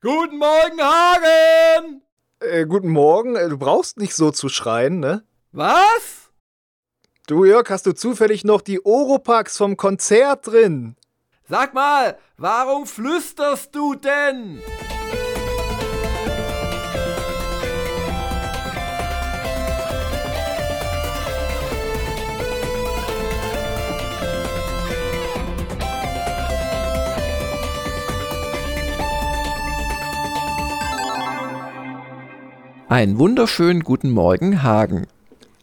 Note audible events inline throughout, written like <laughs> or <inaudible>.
Guten Morgen, Hagen! Äh, guten Morgen. Äh, Du brauchst nicht so zu schreien, ne? Was? Du, Jörg, hast du zufällig noch die Oropax vom Konzert drin? Sag mal, warum flüsterst du denn? Einen wunderschönen guten Morgen, Hagen.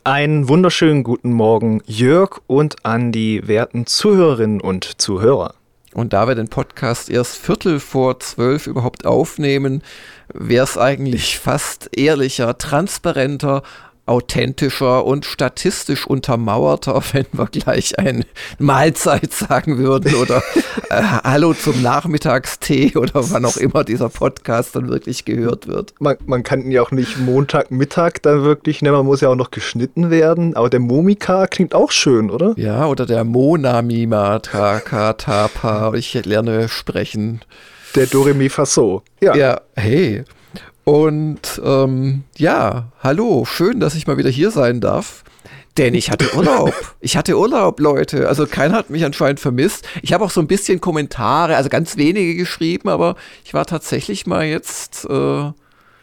Einen wunderschönen guten Morgen, Jörg und an die werten Zuhörerinnen und Zuhörer. Und da wir den Podcast erst Viertel vor zwölf überhaupt aufnehmen, wäre es eigentlich fast ehrlicher, transparenter, authentischer und statistisch untermauerter, <laughs> wenn wir gleich eine Mahlzeit sagen würden oder äh, Hallo zum Nachmittagstee oder wann auch immer dieser Podcast dann wirklich gehört wird. Man, man kann ihn ja auch nicht Montagmittag dann wirklich nennen, man muss ja auch noch geschnitten werden. Aber der Momika klingt auch schön, oder? Ja, oder der Monamima Taka Tapa. Ich lerne sprechen. Der Doremi Faso. Ja. Ja, hey. Und ähm, ja, hallo, schön, dass ich mal wieder hier sein darf. Denn ich hatte Urlaub. <laughs> Ich hatte Urlaub, Leute. Also keiner hat mich anscheinend vermisst. Ich habe auch so ein bisschen Kommentare, also ganz wenige geschrieben, aber ich war tatsächlich mal jetzt. Äh,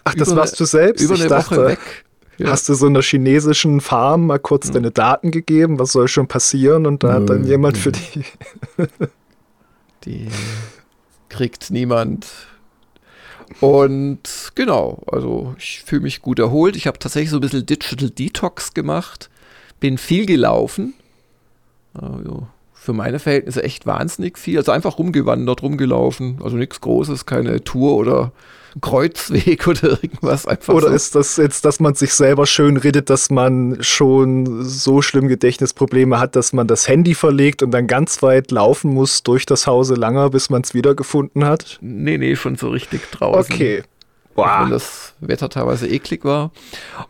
Ach, das warst du selbst? Über Ich eine dachte, Woche weg. Ja. Hast du so einer chinesischen Farm mal kurz deine Daten gegeben? Was soll schon passieren? Und da hat dann jemand für die. Die kriegt niemand. Und genau, also ich fühle mich gut erholt. Ich habe tatsächlich so ein bisschen Digital Detox gemacht. Bin viel gelaufen. Also für meine Verhältnisse echt wahnsinnig viel. Also einfach rumgewandert, rumgelaufen. Also nichts Großes, keine Tour oder Kreuzweg <laughs> oder irgendwas. Einfach Oder so. ist das jetzt, dass man sich selber schön redet, dass man schon so schlimm Gedächtnisprobleme hat, dass man das Handy verlegt und dann ganz weit laufen muss durch das Hause langer, bis man es wiedergefunden hat? Nee, nee, schon so richtig draußen. Okay. Boah. wenn das Wetter teilweise eklig war.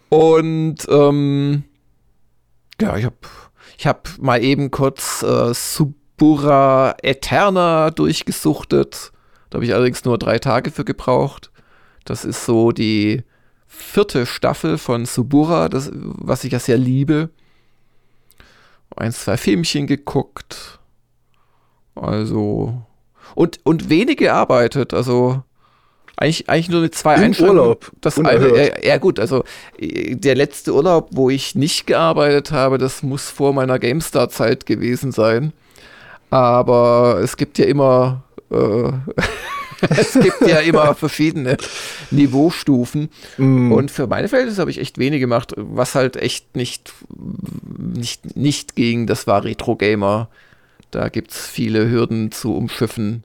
Und ähm, ja, ich habe ich hab mal eben kurz äh, Subura Eterna durchgesuchtet. Da habe ich allerdings nur drei Tage für gebraucht. Das ist so die vierte Staffel von Subura, das, was ich ja sehr liebe. Ein, zwei Filmchen geguckt. Also. Und, und wenig gearbeitet. Also. Eigentlich, eigentlich nur mit zwei Im Einschränkungen. Urlaub. Das eine, ja, ja gut, also äh, der letzte Urlaub, wo ich nicht gearbeitet habe, das muss vor meiner GameStar-Zeit gewesen sein. Aber es gibt ja immer, äh, <laughs> <laughs> es gibt ja immer verschiedene Niveaustufen. Mm. Und für meine Verhältnisse habe ich echt wenig gemacht, was halt echt nicht, nicht, nicht ging. Das war Retro-Gamer. Da gibt es viele Hürden zu umschiffen.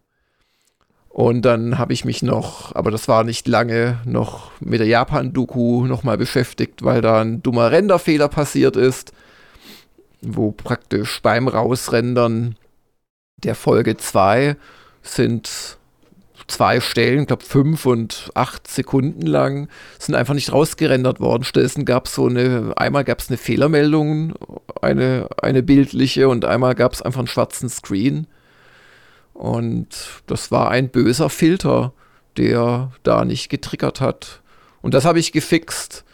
Und dann habe ich mich noch, aber das war nicht lange, noch mit der Japan-Doku nochmal beschäftigt, weil da ein dummer Renderfehler passiert ist, wo praktisch beim Rausrendern der Folge 2 sind zwei Stellen, ich glaube fünf und acht Sekunden lang, sind einfach nicht rausgerendert worden. Stattdessen gab es so eine, einmal gab es eine Fehlermeldung, eine, eine bildliche und einmal gab es einfach einen schwarzen Screen. Und das war ein böser Filter, der da nicht getriggert hat. Und das habe ich gefixt.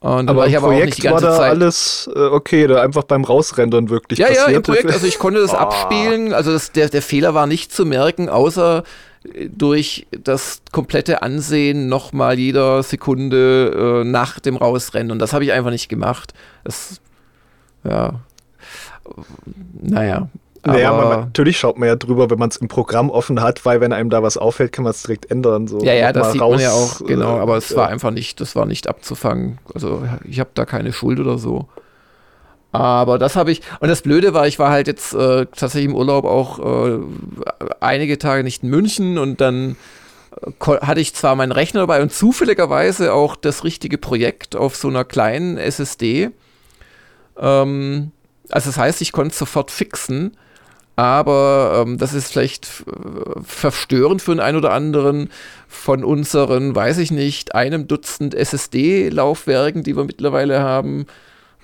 Und aber ich im aber Projekt ganze war da Zeit. alles äh, okay, da einfach beim Rausrendern wirklich Ja, ja, passiert. im Projekt, also ich konnte das <laughs> Ah. abspielen, also das, der, der Fehler war nicht zu merken, außer durch das komplette Ansehen nochmal jeder Sekunde äh, nach dem Rausrennen. Und das habe ich einfach nicht gemacht. Das, ja, naja. Naja, aber- man, natürlich schaut man ja drüber, wenn man es im Programm offen hat, weil wenn einem da was auffällt, kann man es direkt ändern. So. Ja, ja, das sieht raus, man ja auch, genau, äh, aber es äh, war einfach nicht, das war nicht abzufangen. Also ich habe da keine Schuld oder so. Aber das habe ich, und das Blöde war, ich war halt jetzt äh, tatsächlich im Urlaub auch äh, einige Tage nicht in München und dann äh, hatte ich zwar meinen Rechner dabei und zufälligerweise auch das richtige Projekt auf so einer kleinen SSD. Ähm, also das heißt, ich konnte es sofort fixen, aber ähm, das ist vielleicht äh, verstörend für den einen oder anderen von unseren, weiß ich nicht, einem Dutzend SSD-Laufwerken, die wir mittlerweile haben.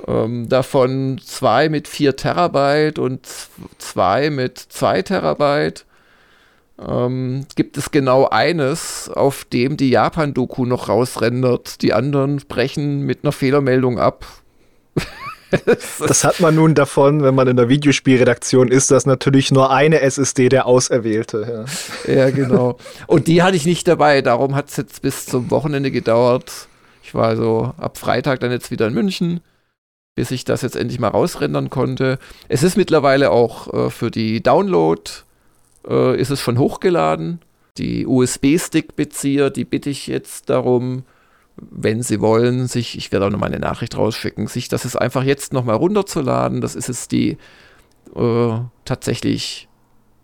Ähm, davon zwei mit 4 Terabyte und zwei mit 2 Terabyte. ähm, gibt es genau eines, auf dem die Japan-Doku noch rausrendert. Die anderen brechen mit einer Fehlermeldung ab. <laughs> das hat man nun davon, wenn man in der Videospielredaktion ist, dass natürlich nur eine SSD der Auserwählte. Ja, ja genau. Und die hatte ich nicht dabei, darum hat es jetzt bis zum Wochenende gedauert. Ich war also ab Freitag dann jetzt wieder in München, bis ich das jetzt endlich mal rausrendern konnte. Es ist mittlerweile auch äh, für die Download äh, ist es schon hochgeladen. Die USB-Stick-Bezieher, die bitte ich jetzt darum, wenn sie wollen, sich, ich werde auch nochmal eine Nachricht rausschicken, sich das ist einfach jetzt nochmal runterzuladen. Das ist jetzt die äh, tatsächlich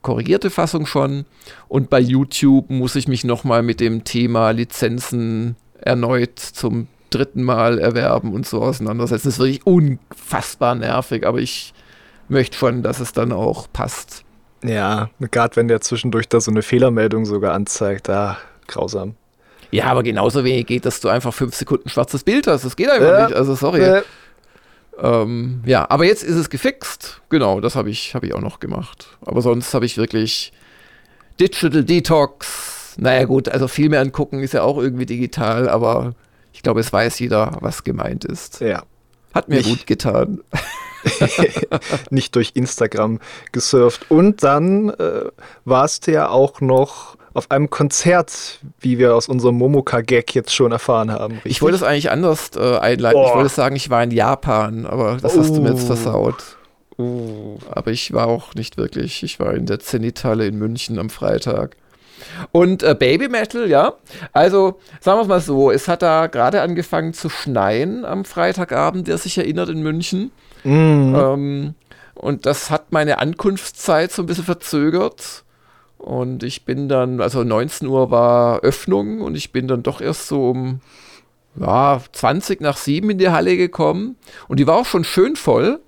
korrigierte Fassung schon. Und bei YouTube muss ich mich nochmal mit dem Thema Lizenzen erneut zum dritten Mal erwerben und so auseinandersetzen. Das ist wirklich unfassbar nervig, aber ich möchte schon, dass es dann auch passt. Ja, gerade wenn der zwischendurch da so eine Fehlermeldung sogar anzeigt, ah, grausam. Ja, aber genauso wenig geht, dass du einfach fünf Sekunden schwarzes Bild hast. Das geht einfach ja. nicht. Also sorry. Ja. Ähm, ja, aber jetzt ist es gefixt. Genau, das habe ich, hab ich auch noch gemacht. Aber sonst habe ich wirklich Digital Detox. Naja, gut, also viel mehr angucken ist ja auch irgendwie digital, aber ich glaube, es weiß jeder, was gemeint ist. Ja. Hat mir nicht. gut getan. <laughs> <laughs> nicht durch Instagram gesurft. Und dann äh, warst du ja auch noch auf einem Konzert, wie wir aus unserem Momoka-Gag jetzt schon erfahren haben. Richtig? Ich wollte es eigentlich anders äh, einleiten. Oh. Ich wollte sagen, ich war in Japan, aber das hast du mir jetzt oh. versaut. Oh. Aber ich war auch nicht wirklich. Ich war in der Zenithalle in München am Freitag. Und äh, Baby Metal, ja. Also, sagen wir es mal so, es hat da gerade angefangen zu schneien am Freitagabend, der sich erinnert in München. Mm. Ähm, und das hat meine Ankunftszeit so ein bisschen verzögert. Und ich bin dann, also 19 Uhr war Öffnung und ich bin dann doch erst so um ja, 20 nach 7 in die Halle gekommen. Und die war auch schon schön voll.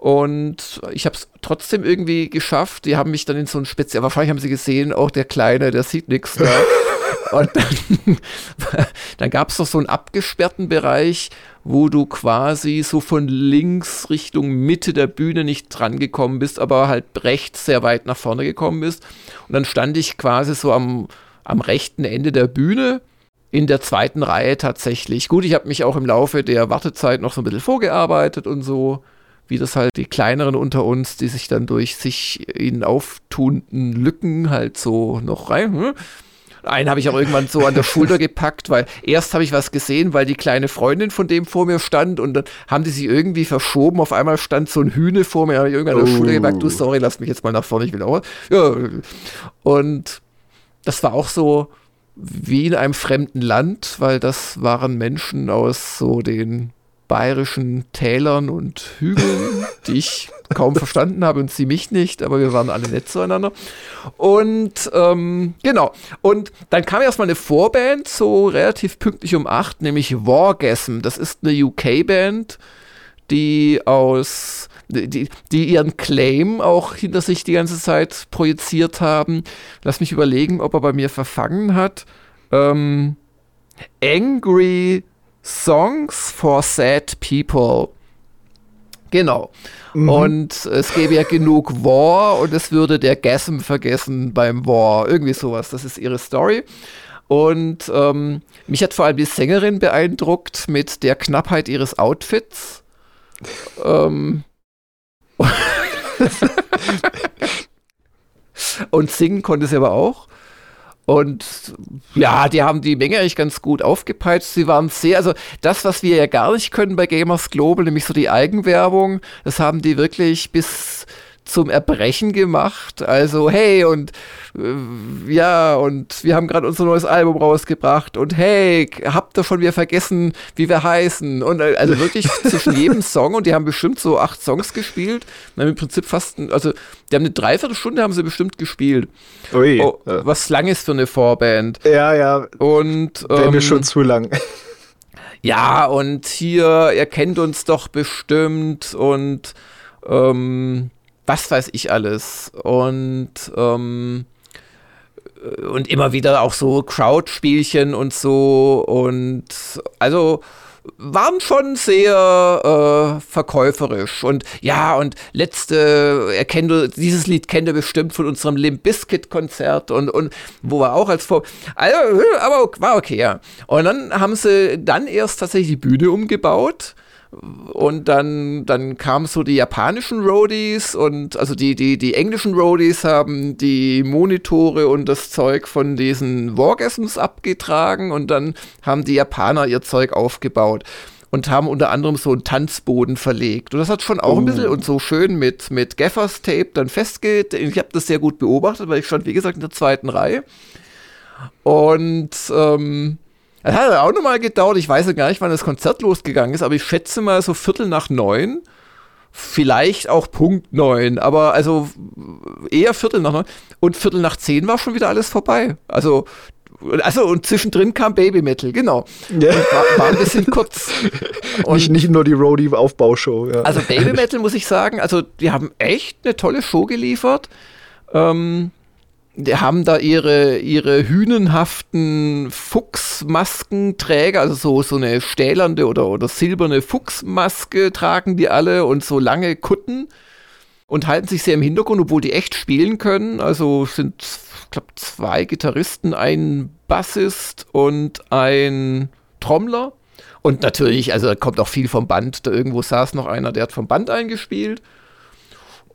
Und ich habe es trotzdem irgendwie geschafft. Die haben mich dann in so ein speziell, wahrscheinlich haben sie gesehen, auch der Kleine, der sieht nichts da. <laughs> Und dann, <laughs> dann gab es doch so einen abgesperrten Bereich, wo du quasi so von links Richtung Mitte der Bühne nicht dran gekommen bist, aber halt rechts sehr weit nach vorne gekommen bist. Und dann stand ich quasi so am, am rechten Ende der Bühne in der zweiten Reihe tatsächlich. Gut, ich habe mich auch im Laufe der Wartezeit noch so ein bisschen vorgearbeitet und so, wie das halt die kleineren unter uns, die sich dann durch sich ihnen auftunten Lücken halt so noch rein. Hm? Einen habe ich auch irgendwann so an der <laughs> Schulter gepackt, weil erst habe ich was gesehen, weil die kleine Freundin von dem vor mir stand und dann haben die sich irgendwie verschoben. Auf einmal stand so ein Hühne vor mir, habe ich irgendwann an der oh. Schulter gepackt, du sorry, lass mich jetzt mal nach vorne, ich will auch. Ja. Und das war auch so wie in einem fremden Land, weil das waren Menschen aus so den bayerischen Tälern und Hügeln, die ich kaum verstanden habe und sie mich nicht, aber wir waren alle nett zueinander. Und ähm, genau. Und dann kam erstmal eine Vorband, so relativ pünktlich um acht, nämlich Wargasm. Das ist eine UK-Band, die aus die, die ihren Claim auch hinter sich die ganze Zeit projiziert haben. Lass mich überlegen, ob er bei mir verfangen hat. Ähm, Angry Songs for Sad People. Genau. Mhm. Und es gäbe ja genug War und es würde der Gasm vergessen beim War. Irgendwie sowas. Das ist ihre Story. Und ähm, mich hat vor allem die Sängerin beeindruckt mit der Knappheit ihres Outfits. ähm. <laughs> und singen konnte sie aber auch. Und ja, die haben die Menge eigentlich ganz gut aufgepeitscht. Sie waren sehr, also das, was wir ja gar nicht können bei Gamers Global, nämlich so die Eigenwerbung, das haben die wirklich bis zum Erbrechen gemacht. Also, hey, und äh, ja, und wir haben gerade unser neues Album rausgebracht und hey, habt ihr schon wieder vergessen, wie wir heißen? Und äh, also wirklich <laughs> zwischen jedem Song und die haben bestimmt so acht Songs gespielt. Und haben im Prinzip fast, also die haben eine Dreiviertelstunde haben sie bestimmt gespielt. Ui. Oh, was lang ist für eine Vorband. Ja, ja. Und wäre ähm, mir schon zu lang. Ja, und hier, ihr kennt uns doch bestimmt und ähm, was weiß ich alles. Und, ähm, und immer wieder auch so Crowd-Spielchen und so. Und also waren schon sehr äh, verkäuferisch. Und ja, und letzte, er kennt, dieses Lied kennt er bestimmt von unserem Limp Bizkit Konzert und, und wo wir auch als Vor. Also, aber war okay, ja. Und dann haben sie dann erst tatsächlich die Bühne umgebaut und dann, dann kamen so die japanischen Roadies und also die, die, die englischen Roadies haben die Monitore und das Zeug von diesen Wargasms abgetragen und dann haben die Japaner ihr Zeug aufgebaut und haben unter anderem so einen Tanzboden verlegt. Und das hat schon auch oh. ein bisschen und so schön mit, mit Gaffers Tape dann festgeht. Ich habe das sehr gut beobachtet, weil ich stand, wie gesagt, in der zweiten Reihe. Und ähm, das hat auch nochmal gedauert. Ich weiß ja gar nicht, wann das Konzert losgegangen ist, aber ich schätze mal so Viertel nach neun. Vielleicht auch Punkt neun, aber also eher Viertel nach neun. Und Viertel nach zehn war schon wieder alles vorbei. Also also und zwischendrin kam Baby Metal, genau. Ja. War, war, ein bisschen kurz. Und <laughs> nicht, nicht nur die Roadie-Aufbaushow. Ja. Also Baby Metal muss ich sagen, also die haben echt eine tolle Show geliefert. Ähm, haben da ihre, ihre hünenhaften Fuchsmaskenträger, also so, so eine stählernde oder, oder silberne Fuchsmaske tragen die alle und so lange Kutten und halten sich sehr im Hintergrund, obwohl die echt spielen können. Also sind, ich glaube, zwei Gitarristen, ein Bassist und ein Trommler. Und natürlich, also kommt auch viel vom Band. Da irgendwo saß noch einer, der hat vom Band eingespielt.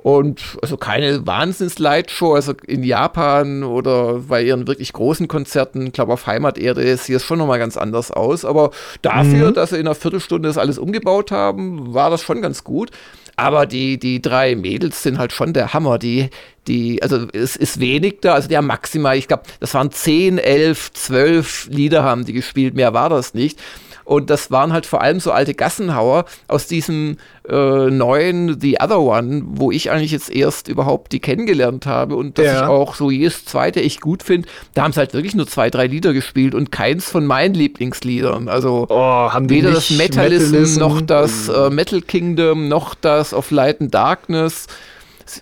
Und also keine Wahnsinns-Lightshow, also in Japan oder bei ihren wirklich großen Konzerten, ich glaube auf Heimaterde sieht es schon nochmal ganz anders aus. Aber dafür, mhm. dass sie in einer Viertelstunde das alles umgebaut haben, war das schon ganz gut. Aber die, die drei Mädels sind halt schon der Hammer. Die, die, also es ist wenig da, also haben maximal, ich glaube, das waren 10, 11, 12 Lieder haben die gespielt, mehr war das nicht. Und das waren halt vor allem so alte Gassenhauer aus diesem äh, neuen The Other One, wo ich eigentlich jetzt erst überhaupt die kennengelernt habe und dass ja. ich auch so jedes zweite echt gut finde. Da haben sie halt wirklich nur zwei, drei Lieder gespielt und keins von meinen Lieblingsliedern. Also oh, weder das Metalism, Metalism, noch das äh, Metal Kingdom noch das of Light and Darkness.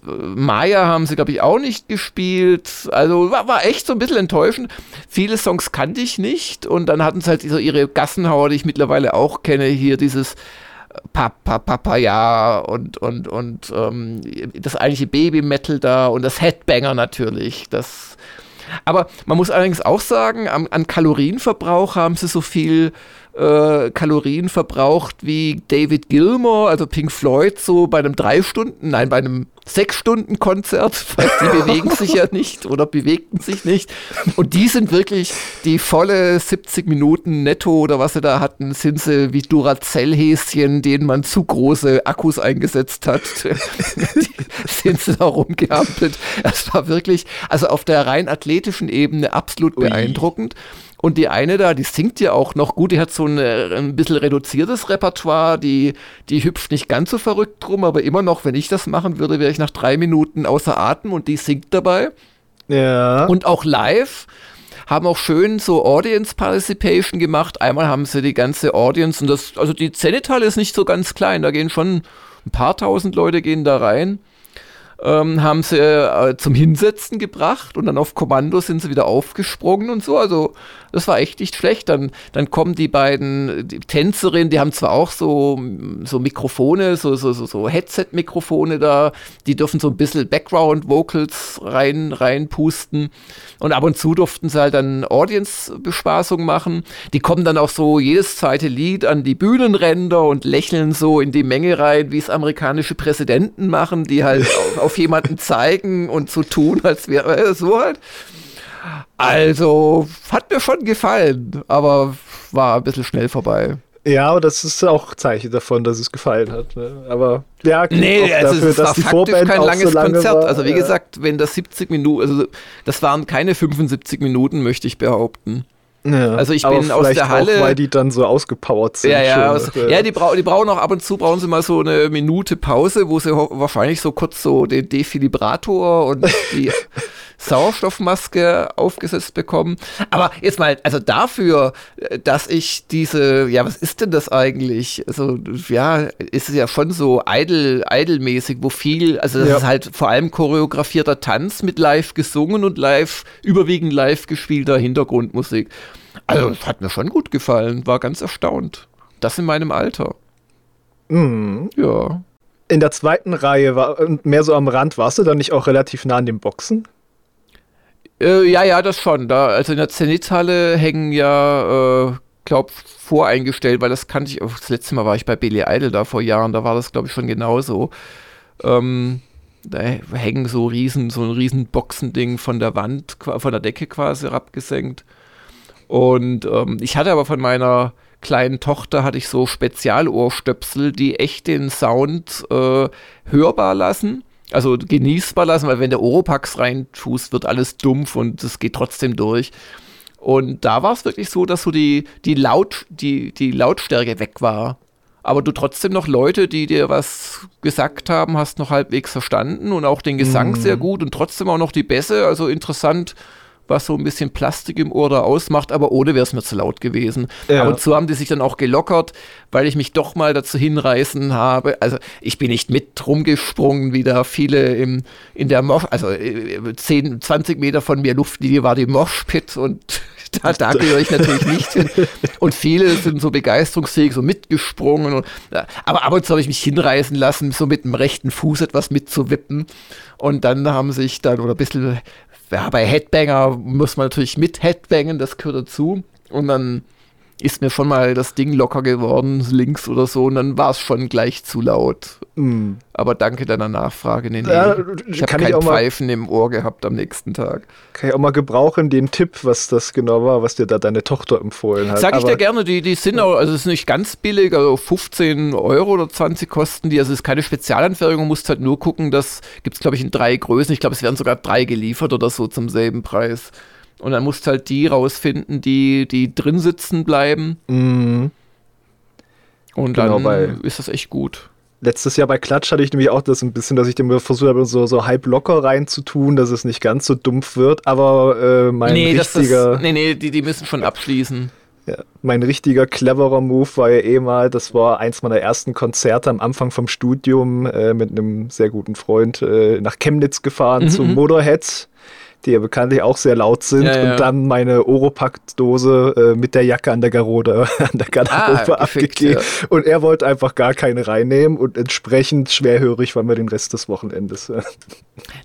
Maya haben sie, glaube ich, auch nicht gespielt. Also war, war, echt so ein bisschen enttäuschend. Viele Songs kannte ich nicht und dann hatten sie halt so ihre Gassenhauer, die ich mittlerweile auch kenne, hier dieses Papa, Papa, ja und, und, und ähm, das eigentliche Baby-Metal da und das Headbanger natürlich. Das aber man muss allerdings auch sagen, an, an Kalorienverbrauch haben sie so viel äh, Kalorien verbraucht wie David Gilmore, also Pink Floyd, so bei einem drei Stunden, nein, bei einem sechs Stunden Konzert, <laughs> weil die bewegen sich ja nicht oder bewegten sich nicht. Und die sind wirklich die volle 70 Minuten netto oder was sie da hatten, sind sie wie Duracell-Häschen, denen man zu große Akkus eingesetzt hat. <laughs> sind sie da rumgehampelt. Das war wirklich, also auf der rein athletischen Ebene absolut Ui. Und die eine da, die singt ja auch noch gut, die hat so ein, ein bisschen reduziertes Repertoire, die, die hüpft nicht ganz so verrückt drum, aber immer noch, wenn ich das machen würde, wäre ich nach drei Minuten außer Atem und die singt dabei. Ja. Und auch live haben auch schön so Audience Participation gemacht. Einmal haben sie die ganze Audience und das, also die Zenithalle ist nicht so ganz klein, da gehen schon ein paar tausend Leute gehen da rein ähm, haben sie äh, zum Hinsetzen gebracht und dann auf Kommando sind sie wieder aufgesprungen und so. Also das war echt nicht schlecht. Dann, dann kommen die beiden die Tänzerinnen, die haben zwar auch so, so Mikrofone, so, so, so, so Headset-Mikrofone da, die dürfen so ein bisschen Background-Vocals rein, reinpusten. Und ab und zu durften sie halt dann Audience-Bespaßung machen. Die kommen dann auch so jedes zweite Lied an die Bühnenränder und lächeln so in die Menge rein, wie es amerikanische Präsidenten machen, die halt <laughs> auf, auf jemanden zeigen und so tun, als wäre äh, so halt. Also, hat mir schon gefallen, aber war ein bisschen schnell vorbei. Ja, aber das ist auch Zeichen davon, dass es gefallen hat. Ne? Aber ja, nee, also dafür, es war die Vorband kein langes so lange Konzert. War, also wie ja. gesagt, wenn das 70 Minuten, also das waren keine 75 Minuten, möchte ich behaupten. Ja, also ich bin aus der Halle. Auch, weil die dann so ausgepowert sind. Ja, ja, aus, ja die, brau die brauchen auch ab und zu brauchen sie mal so eine Minute Pause, wo sie wahrscheinlich so kurz so den Defilibrator und die <laughs> Sauerstoffmaske aufgesetzt bekommen. Aber jetzt mal, also dafür, dass ich diese, ja, was ist denn das eigentlich? Also, ja, ist es ja schon so idle, idle-mäßig, wo viel, also das ja. ist halt vor allem choreografierter Tanz mit live gesungen und live, überwiegend live gespielter Hintergrundmusik. Also, das hat mir schon gut gefallen, war ganz erstaunt das in meinem Alter. Mhm. Ja. In der zweiten Reihe war und mehr so am Rand, warst du dann nicht auch relativ nah an den Boxen? Äh, ja, ja, das schon. Da, also in der Zenithalle hängen ja, äh, glaub, voreingestellt, weil das kannte ich, oh, das letzte Mal war ich bei Billy Idol da vor Jahren, da war das, glaube ich, schon genauso. Ähm, da hängen so riesen, so ein riesen Boxending von der Wand, von der Decke quasi herabgesenkt. Und ähm, ich hatte aber von meiner kleinen Tochter hatte ich so Spezialohrstöpsel, die echt den Sound äh, hörbar lassen. Also genießbar lassen, weil wenn der Oropax reintust, wird alles dumpf und es geht trotzdem durch. Und da war es wirklich so, dass so die, die, Laut, die, die Lautstärke weg war. Aber du trotzdem noch Leute, die dir was gesagt haben, hast noch halbwegs verstanden und auch den Gesang Mhm. sehr gut und trotzdem auch noch die Bässe. Also interessant, was so ein bisschen Plastik im Ohr da ausmacht, aber ohne wäre es mir zu laut gewesen. Ja. Und zu haben die sich dann auch gelockert, weil ich mich doch mal dazu hinreißen habe. Also ich bin nicht mit rumgesprungen, wie da viele im, in der Mosch, also äh, 10, 20 Meter von mir Luftlinie war die Moshpit und <laughs> da, da gehöre ich natürlich nicht hin. Und viele sind so begeisterungsfähig, so mitgesprungen. Und, aber ab und zu habe ich mich hinreißen lassen, so mit dem rechten Fuß etwas mitzuwippen. Und dann haben sich dann, oder ein bisschen, ja, bei Headbanger muss man natürlich mit Headbangen, das gehört dazu. Und dann ist mir schon mal das Ding locker geworden, links oder so, und dann war es schon gleich zu laut. Mhm. Aber danke deiner Nachfrage. Nee, nee. Ja, ich habe kein auch mal- Pfeifen im Ohr gehabt am nächsten Tag. Kann ich auch mal gebrauchen, den Tipp, was das genau war, was dir da deine Tochter empfohlen hat. Sag ich dir gerne, die, die sind auch, also es ist nicht ganz billig, also 15 Euro oder 20 kosten die, also es ist keine Spezialanfertigung, musst halt nur gucken, das gibt es glaube ich in drei Größen, ich glaube es werden sogar drei geliefert oder so zum selben Preis. Und dann musst halt die rausfinden, die, die drin sitzen bleiben Mhm. und Genau, dann ist das echt gut. Letztes Jahr bei Klatsch hatte ich nämlich auch das ein bisschen, dass ich dem versucht habe, so, so halb locker reinzutun, dass es nicht ganz so dumpf wird. Aber äh, mein nee, richtiger, das, nee, nee, die, die müssen schon abschließen. ja, mein richtiger cleverer Move war ja eh mal, das war eins meiner ersten Konzerte am Anfang vom Studium äh, mit einem sehr guten Freund äh, nach Chemnitz gefahren Mhm, zu mhm. Die ja bekanntlich auch sehr laut sind. Ja, ja. Und dann meine Oropack-Dose äh, mit der Jacke an der Garderobe, <laughs> an der Garderobe Ah, abgegeben. ja. Und er wollte einfach gar keine reinnehmen und entsprechend schwerhörig waren wir den Rest des Wochenendes. <laughs>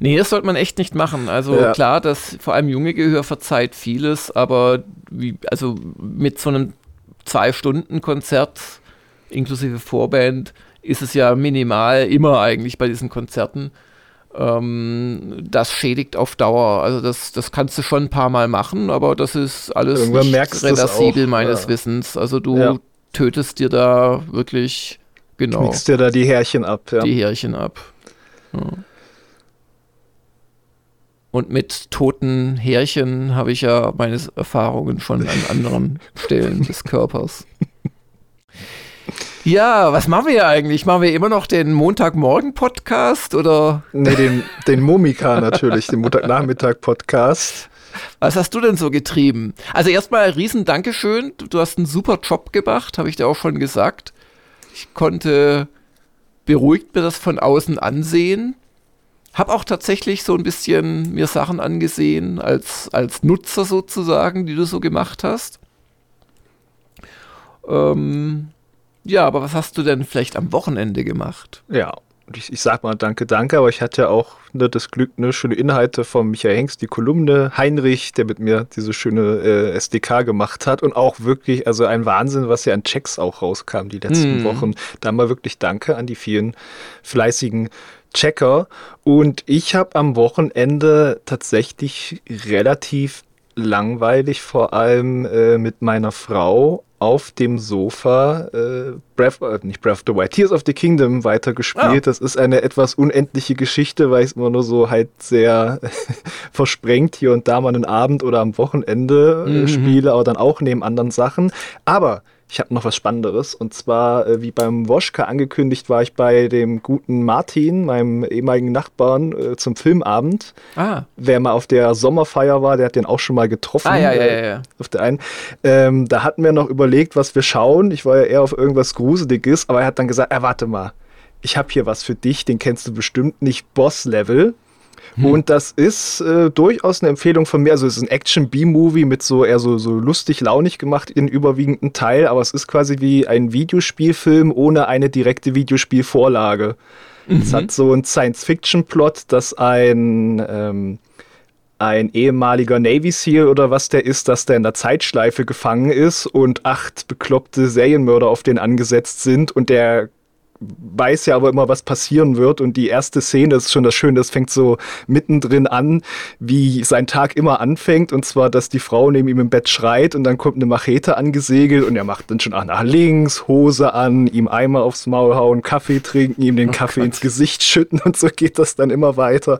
Nee, das sollte man echt nicht machen. Also klar, das vor allem junge Gehör verzeiht vieles, aber wie, also mit so einem Zwei-Stunden-Konzert inklusive Vorband ist es ja minimal immer eigentlich bei diesen Konzerten. Ähm, das schädigt auf Dauer. Also das, das kannst du schon ein paar Mal machen, aber das ist alles Irgendwann nicht reversibel meines ja. Wissens. Also du Ja. tötest dir da wirklich genau Knickst dir da die Härchen ab. Ja. die Härchen ab. Ja. Und mit toten Härchen habe ich ja meine Erfahrungen schon an anderen Stellen des Körpers. <laughs> Ja, was machen wir hier eigentlich? Machen wir immer noch den Montagmorgen-Podcast oder Nee, den, den Momika natürlich, den Montagnachmittag-Podcast. was hast du denn so getrieben? Also erstmal ein riesen Dankeschön. Du, hast einen super Job gemacht, habe ich dir auch schon gesagt. Ich konnte beruhigt mir das von außen ansehen. Hab auch tatsächlich so ein bisschen mir Sachen angesehen, als, als Nutzer sozusagen, die du so gemacht hast. Ähm, ja, aber was hast du denn vielleicht am Wochenende gemacht? Ja, ich, ich sag mal danke, danke, aber ich hatte ja auch ne, das Glück, ne, schöne Inhalte von Michael Hengst, die Kolumne, Heinrich, der mit mir diese schöne äh, SDK gemacht hat und auch wirklich, also ein Wahnsinn, was ja an Checks auch rauskam die letzten Mhm. Wochen. Da mal wirklich danke an die vielen fleißigen Checker. Und ich habe am Wochenende tatsächlich relativ langweilig, vor allem äh, mit meiner Frau auf dem Sofa äh, Breath, äh, nicht Breath of the Wild, Tears of the Kingdom weitergespielt. Ah. Das ist eine etwas unendliche Geschichte, weil ich es immer nur so halt sehr <laughs> versprengt hier und da mal einen Abend oder am Wochenende äh, Mhm. spiele, aber dann auch neben anderen Sachen. Aber ich habe noch was Spannenderes und zwar, äh, wie beim Woschka angekündigt, war ich bei dem guten Martin, meinem ehemaligen Nachbarn, äh, zum Filmabend. Ah, Wer mal auf der Sommerfeier war, der hat den auch schon mal getroffen. ah ja, ja, äh, ja, ja. auf der einen. Ähm, da hatten wir noch überlegt, was wir schauen. Ich war ja eher auf irgendwas Gruseliges, aber er hat dann gesagt, äh, warte mal, ich habe hier was für dich, den kennst du bestimmt nicht, Boss Level. Hm. Und das ist äh, durchaus eine Empfehlung von mir. Also es ist ein Action-B-Movie mit so eher so, so lustig, launig gemacht in überwiegenden Teil, aber es ist quasi wie ein Videospielfilm ohne eine direkte Videospielvorlage. Mhm. Es hat so einen Science-Fiction-Plot, dass ein ähm, ein ehemaliger Navy SEAL oder was der ist, dass der in der Zeitschleife gefangen ist und acht bekloppte Serienmörder auf den angesetzt sind und der weiß ja aber immer, was passieren wird. Und die erste Szene ist schon das Schöne, das fängt so mittendrin an, wie sein Tag immer anfängt. Und zwar, dass die Frau neben ihm im Bett schreit und dann kommt eine Machete angesegelt und er macht dann schon auch nach links, Hose an, ihm Eimer aufs Maul hauen, Kaffee trinken, ihm den oh Kaffee Gott. ins Gesicht schütten und so geht das dann immer weiter.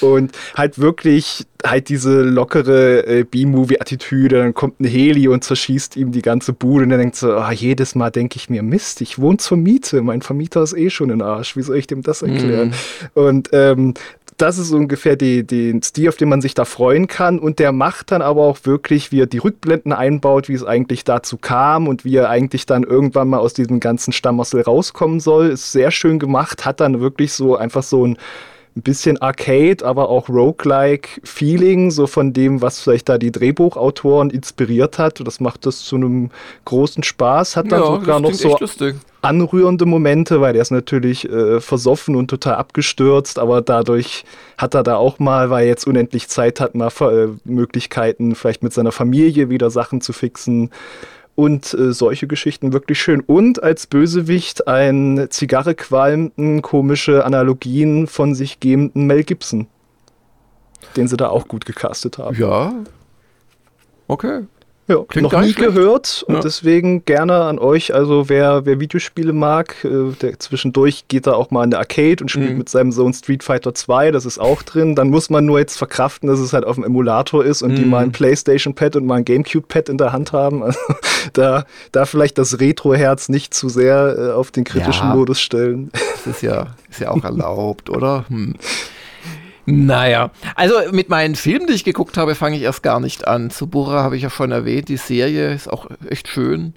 Und halt wirklich halt diese lockere äh, B-Movie-Attitüde, dann kommt ein Heli und zerschießt ihm die ganze Bude und er denkt so, oh, jedes Mal denke ich mir, Mist, ich wohne zur Miete, mein Vermieter ist eh schon in Arsch, wie soll ich dem das erklären? Mm. Und ähm, das ist ungefähr die, den Stil, auf den man sich da freuen kann. Und der macht dann aber auch wirklich, wie er die Rückblenden einbaut, wie es eigentlich dazu kam und wie er eigentlich dann irgendwann mal aus diesem ganzen Stammassel rauskommen soll. Ist sehr schön gemacht, hat dann wirklich so einfach so ein ein bisschen Arcade, aber auch Roguelike Feeling, so von dem, was vielleicht da die Drehbuchautoren inspiriert hat. Das macht das zu einem großen Spaß. Hat dann ja, sogar noch so anrührende Momente, weil der ist natürlich äh, versoffen und total abgestürzt, aber dadurch hat er da auch mal, weil er jetzt unendlich Zeit hat, mal äh, Möglichkeiten, vielleicht mit seiner Familie wieder Sachen zu fixen und äh, solche Geschichten wirklich schön. Und als Bösewicht ein Zigarre qualmenden, komische Analogien von sich gebenden Mel Gibson, den sie da auch gut gecastet haben. Ja. Okay. Ja, Klingt noch nie schlecht. gehört und ja. deswegen gerne an euch. Also wer, wer Videospiele mag, äh, der zwischendurch geht da auch mal in der Arcade und spielt mhm. mit seinem Sohn Street Fighter 2, das ist auch drin. Dann muss man nur jetzt verkraften, dass es halt auf dem Emulator ist und mhm. die mal ein Playstation-Pad und mal ein Gamecube-Pad in der Hand haben. <laughs> Also, da, da vielleicht das Retro-Herz nicht zu sehr äh, auf den kritischen ja, Modus stellen. Das ist ja, ist ja auch erlaubt, oder? Hm. <laughs> Naja, also mit meinen Filmen, die ich geguckt habe, fange ich erst gar nicht an. Zu Burra habe ich ja schon erwähnt, die Serie ist auch echt schön,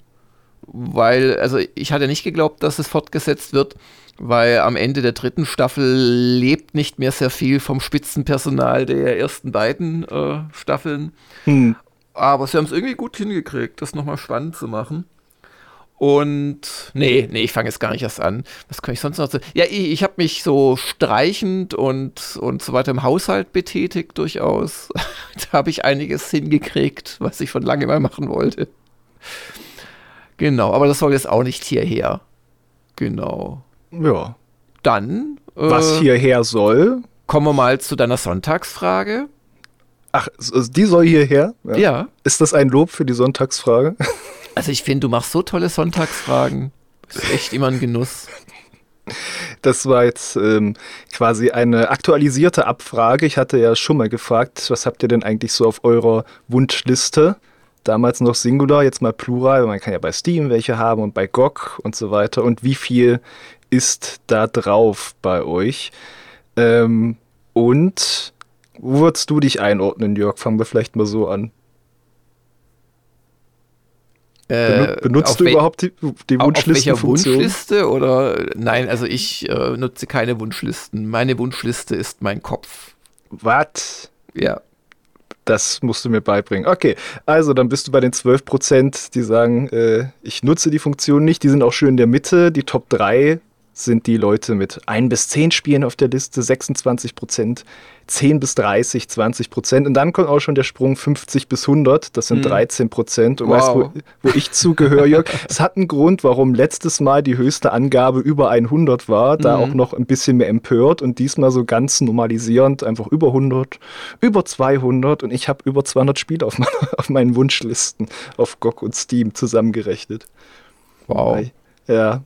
weil, also ich hatte nicht geglaubt, dass es fortgesetzt wird, weil am Ende der dritten Staffel lebt nicht mehr sehr viel vom Spitzenpersonal der ersten beiden äh, Staffeln. Hm. Aber sie haben es irgendwie gut hingekriegt, das nochmal spannend zu machen. Und nee, nee, ich fange jetzt gar nicht erst an. Was kann ich sonst noch sagen? Ja, ich, ich habe mich so streichend und, und so weiter im Haushalt betätigt durchaus. <laughs> da habe ich einiges hingekriegt, was ich von lange mal machen wollte. Genau, aber das soll jetzt auch nicht hierher. Genau. Ja. Dann. Äh, was hierher soll? Kommen wir mal zu deiner Sonntagsfrage. Ach, die soll hierher? Ja. ja. Ist das ein Lob für die Sonntagsfrage? <laughs> Also ich finde, du machst so tolle Sonntagsfragen. Ist echt immer ein Genuss. Das war jetzt ähm, quasi eine aktualisierte Abfrage. Ich hatte ja schon mal gefragt, was habt ihr denn eigentlich so auf eurer Wunschliste? Damals noch Singular, jetzt mal Plural. Man kann ja bei Steam welche haben und bei GOG und so weiter. Und wie viel ist da drauf bei euch? Ähm, und wo würdest du dich einordnen, Jörg? Fangen wir vielleicht mal so an. Äh, benutzt du überhaupt die, die Wunschliste? Auf welcher Wunschliste oder nein, also ich äh, nutze keine Wunschlisten. Meine Wunschliste ist mein Kopf. Was? Ja. Das musst du mir beibringen. Okay, also dann bist du bei den 12 Prozent, die sagen, äh, ich nutze die Funktion nicht. Die sind auch schön in der Mitte. Die Top 3 sind die Leute mit 1 bis 10 Spielen auf der Liste, 26 Prozent, 10 bis 30, 20 Prozent. Und dann kommt auch schon der Sprung 50 bis 100, das sind hm. 13 Prozent. Und wow. weißt wo, wo ich zugehöre, Jörg? <laughs> Es hat einen Grund, warum letztes Mal die höchste Angabe über 100 war, da mhm. auch noch ein bisschen mehr empört und diesmal so ganz normalisierend, einfach über 100, über 200 und ich habe über 200 Spiele auf, meine, <laughs> auf meinen Wunschlisten auf GOG und Steam zusammengerechnet. Wow. Ja,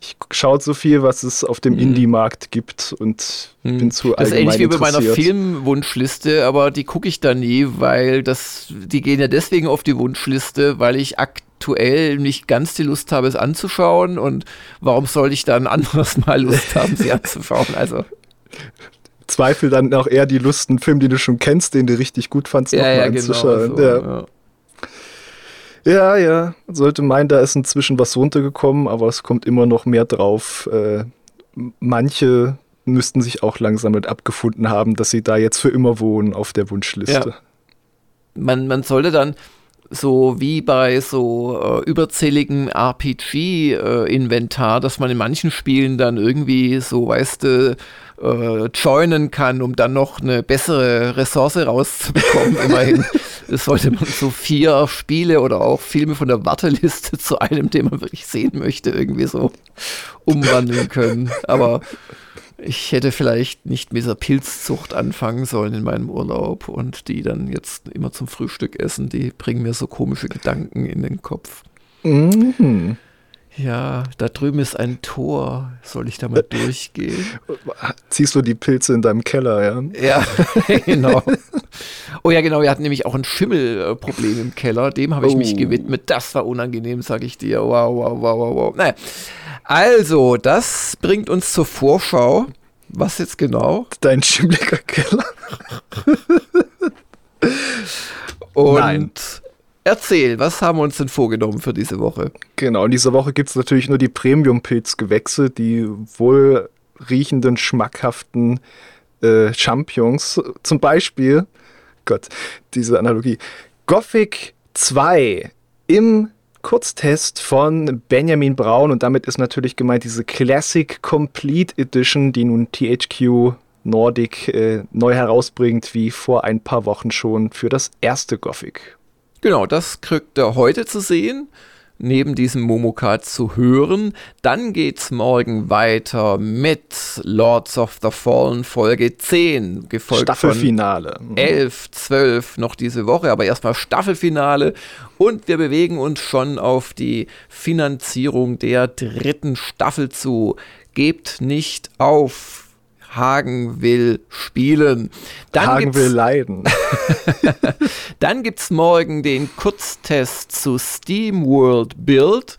ich schaue so viel, was es auf dem mhm. Indie-Markt gibt und mhm. bin zu Das ist ähnlich wie bei meiner Filmwunschliste, aber die gucke ich da nie, weil das, die gehen ja deswegen auf die Wunschliste, weil ich aktuell nicht ganz die Lust habe, es anzuschauen und warum soll ich dann anderes <laughs> Mal Lust haben, sie anzuschauen? Also. Zweifel dann auch eher die Lust, einen Film, den du schon kennst, den du richtig gut fandst, ja, nochmal ja, genau anzuschauen. Genau so, ja. ja. Ja, ja. Sollte meinen, da ist inzwischen was runtergekommen, aber es kommt immer noch mehr drauf. Äh, manche müssten sich auch langsam mit abgefunden haben, dass sie da jetzt für immer wohnen auf der Wunschliste. Ja. Man, man sollte dann so wie bei so äh, überzähligen RPG-Inventar, äh, dass man in manchen Spielen dann irgendwie so, weißt du, äh, joinen kann, um dann noch eine bessere Ressource rauszubekommen. <laughs> Immerhin sollte man so vier Spiele oder auch Filme von der Warteliste <laughs> zu einem, den man wirklich sehen möchte, irgendwie so umwandeln können. Aber ich hätte vielleicht nicht mit dieser Pilzzucht anfangen sollen in meinem Urlaub und die dann jetzt immer zum Frühstück essen. Die bringen mir so komische Gedanken in den Kopf. Mhm. Ja, da drüben ist ein Tor. Soll ich da mal durchgehen? Ziehst du die Pilze in deinem Keller, ja? Ja, <laughs> genau. Oh ja, genau. Wir hatten nämlich auch ein Schimmelproblem im Keller. Dem habe ich oh. mich gewidmet. Das war unangenehm, sag ich dir. Wow, wow, wow, wow, wow. Naja. Also, das bringt uns zur Vorschau. Was jetzt genau? Dein schimmeliger Keller. Und Nein. Erzähl, was haben wir uns denn vorgenommen für diese Woche? Genau, in dieser Woche gibt es natürlich nur die Premium-Pilzgewächse, die wohl riechenden, schmackhaften äh, Champions. Zum Beispiel, Gott, diese Analogie. Gothic 2 im Kurztest von Benjamin Braun und damit ist natürlich gemeint diese Classic Complete Edition, die nun THQ Nordic äh, neu herausbringt, wie vor ein paar Wochen schon für das erste Gothic. Genau, das kriegt er heute zu sehen, neben diesem Momocard zu hören. Dann geht's morgen weiter mit Lords of the Fallen Folge 10, gefolgt Staffelfinale. von 11, 12 noch diese Woche, aber erstmal Staffelfinale und wir bewegen uns schon auf die Finanzierung der dritten Staffel zu. Gebt nicht auf Hagen will spielen. Dann Hagen will leiden. <laughs> Dann gibt es morgen den Kurztest zu SteamWorld Build.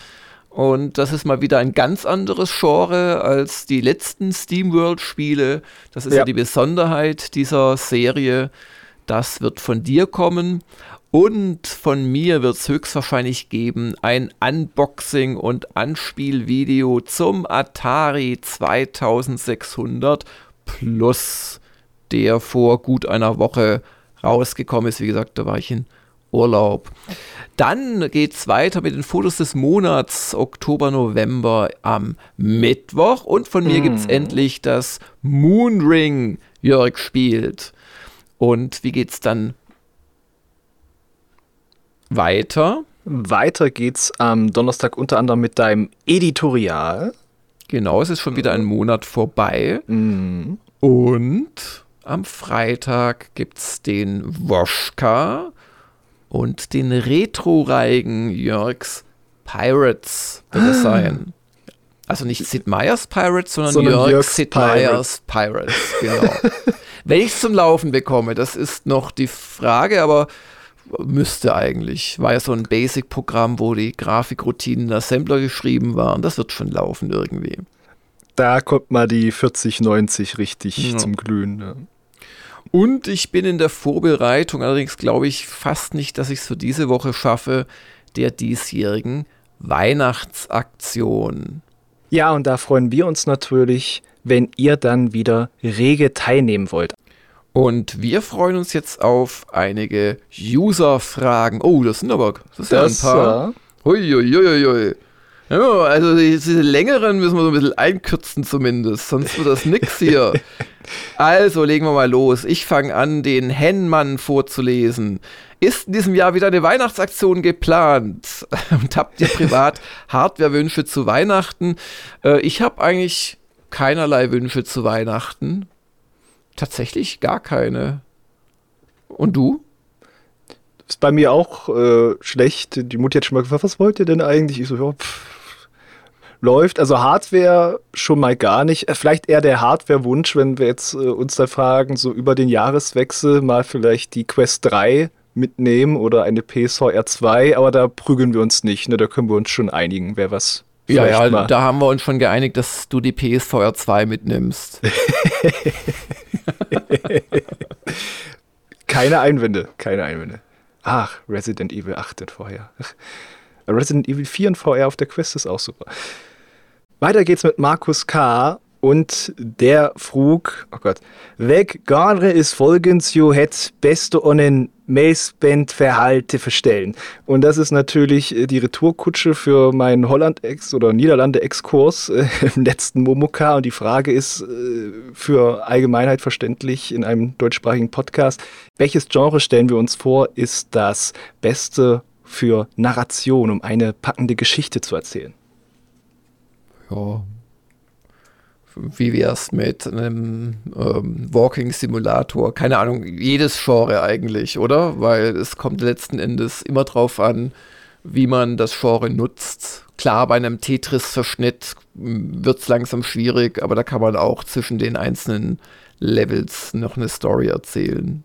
Und das ist mal wieder ein ganz anderes Genre als die letzten SteamWorld-Spiele. Das ist ja. ja die Besonderheit dieser Serie. Das wird von dir kommen. Und von mir wird es höchstwahrscheinlich geben ein Unboxing und Anspielvideo zum Atari 2600 Plus, der vor gut einer Woche rausgekommen ist. Wie gesagt, da war ich in Urlaub. Dann geht es weiter mit den Fotos des Monats Oktober, November am Mittwoch. Und von mir mm. gibt es endlich das Moonring, Jörg spielt. Und wie geht es dann weiter? Weiter geht's am Donnerstag unter anderem mit deinem Editorial. Genau, es ist schon wieder ein Monat vorbei. Mhm. Und am Freitag gibt es den Woschka und den Retro-Reigen Jörgs Pirates wird es ah. sein. Also nicht Sid Meier's Pirates, sondern, sondern Jörg Jörgs Sid Meier's Pirates. Genau. <laughs> Wenn ich es zum Laufen bekomme, das ist noch die Frage, aber müsste eigentlich. War ja so ein Basic-Programm, wo die Grafikroutinen der Assembler geschrieben waren. Das wird schon laufen irgendwie. Da kommt mal die 4090 richtig ja. zum Glühen. Ja. Und ich bin in der Vorbereitung, allerdings glaube ich fast nicht, dass ich es für diese Woche schaffe, der diesjährigen Weihnachtsaktion. Ja, und da freuen wir uns natürlich, wenn ihr dann wieder rege teilnehmen wollt. Und wir freuen uns jetzt auf einige User-Fragen. Oh, das sind aber das, das ja ein paar. Huiuiuiui. Ja, also diese längeren müssen wir so ein bisschen einkürzen zumindest, sonst wird das nix hier. <laughs> also legen wir mal los. Ich fange an, den Hennmann vorzulesen. Ist in diesem Jahr wieder eine Weihnachtsaktion geplant? <laughs> Und habt ihr privat <laughs> Hardware-Wünsche zu Weihnachten? Äh, ich habe eigentlich keinerlei Wünsche zu Weihnachten. Tatsächlich gar keine. Und du? Ist bei mir auch äh, schlecht. Die Mutti hat schon mal gefragt, was wollt ihr denn eigentlich? Ich so, ja, pff, läuft. Also Hardware schon mal gar nicht. Äh, vielleicht eher der Hardware-Wunsch, wenn wir jetzt äh, uns da fragen, so über den Jahreswechsel mal vielleicht die Quest 3 mitnehmen oder eine PSVR 2, aber da prügeln wir uns nicht. Ne? Da können wir uns schon einigen, wer was ja, ja, mal. da haben wir uns schon geeinigt, dass du die PSVR 2 mitnimmst. <laughs> keine Einwände, keine Einwände. Ach, Resident Evil 8 in VR. Resident Evil 4 in VR auf der Quest ist auch super. Weiter geht's mit Markus K. und der frug, oh Gott, weg Genre ist folgens, jo het beste onnen Mailspend Verhalte verstellen. Und das ist natürlich äh, die Retourkutsche für meinen Holland-Ex oder Niederlande-Exkurs äh, <laughs> im letzten Momoka. Und die Frage ist äh, für Allgemeinheit verständlich in einem deutschsprachigen Podcast. Welches Genre stellen wir uns vor, ist das beste für Narration, um eine packende Geschichte zu erzählen? Ja, wie wär's mit einem ähm, Walking Simulator? Keine Ahnung, jedes Genre eigentlich, oder? Weil es kommt letzten Endes immer drauf an, wie man das Genre nutzt. Klar, bei einem Tetris-Verschnitt wird es langsam schwierig, aber da kann man auch zwischen den einzelnen Levels noch eine Story erzählen.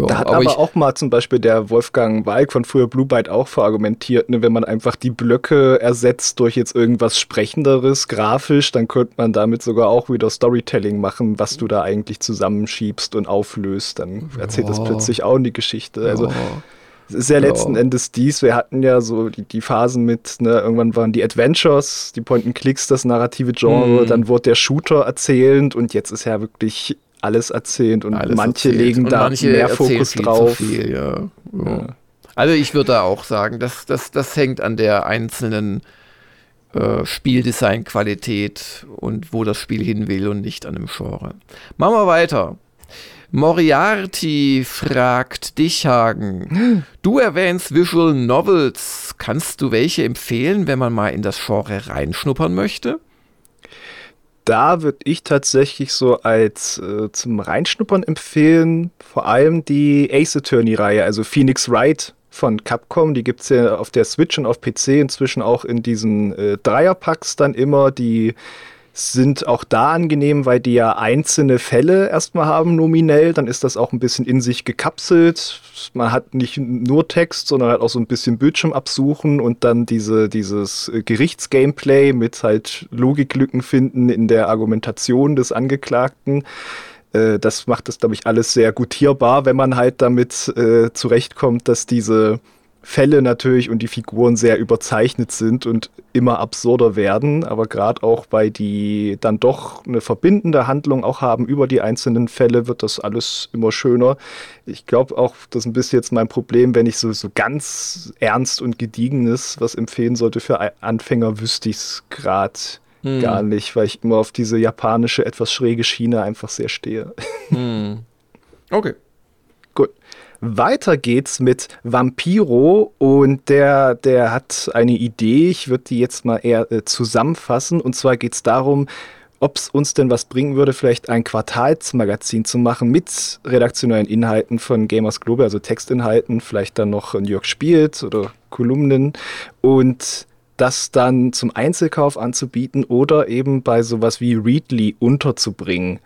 Ja, da hat aber, aber auch mal zum Beispiel der Wolfgang Walk von früher Blue Byte auch verargumentiert, ne, wenn man einfach die Blöcke ersetzt durch jetzt irgendwas Sprechenderes, grafisch, dann könnte man damit sogar auch wieder Storytelling machen, was du da eigentlich zusammenschiebst und auflöst. Dann erzählt ja. das plötzlich auch die Geschichte. Also ja. es ist ja letzten Endes dies. Wir hatten ja so die, die Phasen mit, ne, irgendwann waren die Adventures, die Point-and-Clicks, das narrative Genre, mhm. dann wurde der Shooter erzählend und jetzt ist ja wirklich alles erzählt und alles manche erzählt. legen und da manche mehr Fokus drauf. Viel, ja. Ja. Also ich würde da auch sagen, das, das, das hängt an der einzelnen äh, Spieldesign-Qualität und wo das Spiel hin will und nicht an dem Genre. Machen wir weiter. Moriarty fragt dich, Hagen. <gasps> Du erwähnst Visual Novels. Kannst du welche empfehlen, wenn man mal in das Genre reinschnuppern möchte? Da würde ich tatsächlich so als äh, zum Reinschnuppern empfehlen, vor allem die Ace Attorney-Reihe, also Phoenix Wright von Capcom. Die gibt es ja auf der Switch und auf PC inzwischen auch in diesen äh, Dreierpacks dann immer. Die sind auch da angenehm, weil die ja einzelne Fälle erstmal haben nominell. Dann ist das auch ein bisschen in sich gekapselt. Man hat nicht nur Text, sondern halt auch so ein bisschen Bildschirm absuchen und dann diese, dieses Gerichtsgameplay mit halt Logiklücken finden in der Argumentation des Angeklagten. Äh, das macht das, glaube ich, alles sehr gutierbar, wenn man halt damit äh, zurechtkommt, dass diese Fälle natürlich und die Figuren sehr überzeichnet sind und immer absurder werden, aber gerade auch weil die dann doch eine verbindende Handlung auch haben über die einzelnen Fälle, wird das alles immer schöner. Ich glaube auch, das ist ein bisschen jetzt mein Problem, wenn ich so, so ganz ernst und gediegenes was empfehlen sollte für Anfänger, wüsste ich es gerade hm. gar nicht, weil ich immer auf diese japanische, etwas schräge Schiene einfach sehr stehe. Hm. <laughs> Okay. Weiter geht's mit Vampiro und der, der hat eine Idee. Ich würde die jetzt mal eher äh, zusammenfassen. Und zwar geht's darum, ob es uns denn was bringen würde, vielleicht ein Quartalsmagazin zu machen mit redaktionellen Inhalten von Gamers Global, also Textinhalten, vielleicht dann noch New York spielt oder Kolumnen und das dann zum Einzelkauf anzubieten oder eben bei sowas wie Readly unterzubringen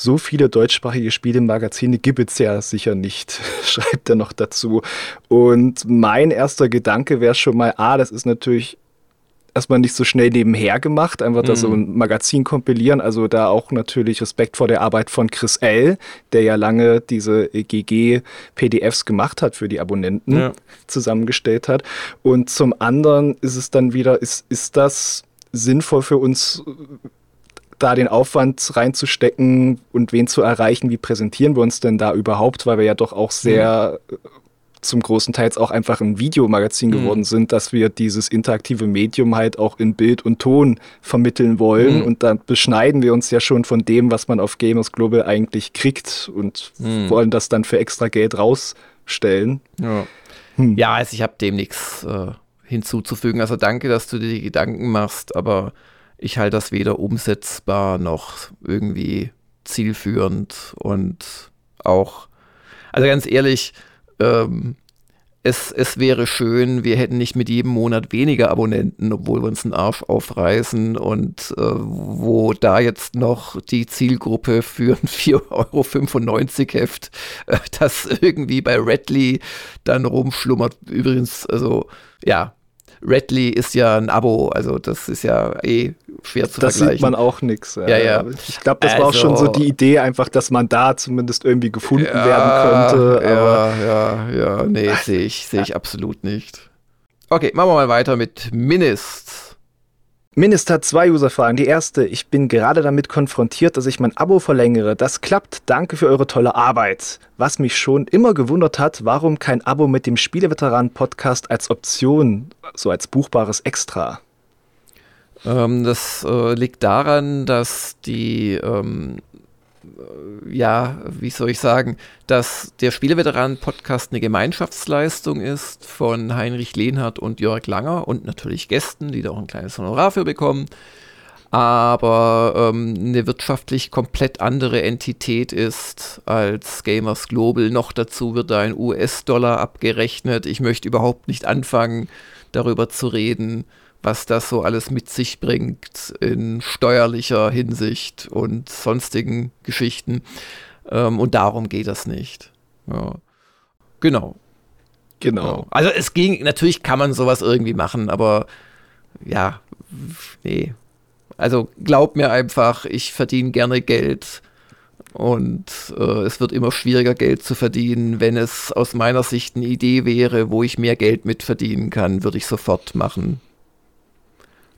so viele deutschsprachige Spielemagazine gibt es ja sicher nicht, <laughs> schreibt er noch dazu. Und mein erster Gedanke wäre schon mal, ah, das ist natürlich erstmal nicht so schnell nebenher gemacht, einfach mhm. da so mhm. ein Magazin kompilieren. Also da auch natürlich Respekt vor der Arbeit von Chris L., der ja lange diese GG-PDFs gemacht hat für die Abonnenten, ja. zusammengestellt hat. Und zum anderen ist es dann wieder, ist, ist das sinnvoll für uns da den Aufwand reinzustecken und wen zu erreichen, wie präsentieren wir uns denn da überhaupt, weil wir ja doch auch sehr mhm. zum großen Teil auch einfach ein Videomagazin mhm. geworden sind, dass wir dieses interaktive Medium halt auch in Bild und Ton vermitteln wollen mhm. und dann beschneiden wir uns ja schon von dem, was man auf Gamers Global eigentlich kriegt und mhm. wollen das dann für extra Geld rausstellen. Ja, hm. ja also ich habe dem nichts äh, hinzuzufügen. Also danke, dass du dir die Gedanken machst, aber ich halte das weder umsetzbar noch irgendwie zielführend und auch, also ganz ehrlich, ähm, es, es wäre schön, wir hätten nicht mit jedem Monat weniger Abonnenten, obwohl wir uns einen Arsch aufreißen und äh, wo da jetzt noch die Zielgruppe für ein <laughs> 4,95 Euro Heft, äh, das irgendwie bei Redley dann rumschlummert. Übrigens, also ja, Redley ist ja ein Abo, also das ist ja eh schwer zu das vergleichen. Das sieht man auch nichts. Ja, ja. Ich glaube, das also, war auch schon so also die Idee, einfach, dass man da zumindest irgendwie gefunden ja, werden könnte. ja, ja, ja, nee, sehe ich, seh ich absolut nicht. Okay, machen wir mal weiter mit Minist. Mindest hat zwei User-Fragen. Die erste, ich bin gerade damit konfrontiert, dass ich mein Abo verlängere. Das klappt. Danke für eure tolle Arbeit. Was mich schon immer gewundert hat, warum kein Abo mit dem Spieleveteranen-Podcast als Option, so als buchbares Extra? Ähm, das äh, liegt daran, dass die ähm, ja, wie soll ich sagen, dass der Spieleveteranen-Podcast eine Gemeinschaftsleistung ist von Heinrich Lehnhardt und Jörg Langer und natürlich Gästen, die da auch ein kleines Honorar für bekommen, aber ähm, eine wirtschaftlich komplett andere Entität ist als Gamers Global. Noch dazu wird da ein US-Dollar abgerechnet. Ich möchte überhaupt nicht anfangen, darüber zu reden, was das so alles mit sich bringt in steuerlicher Hinsicht und sonstigen Geschichten. Ähm, und darum geht das nicht. Ja. Genau. Genau. Also es ging, natürlich kann man sowas irgendwie machen, aber ja, nee. Also glaub mir einfach, ich verdiene gerne Geld und äh, es wird immer schwieriger, Geld zu verdienen. Wenn es aus meiner Sicht eine Idee wäre, wo ich mehr Geld mit verdienen kann, würde ich sofort machen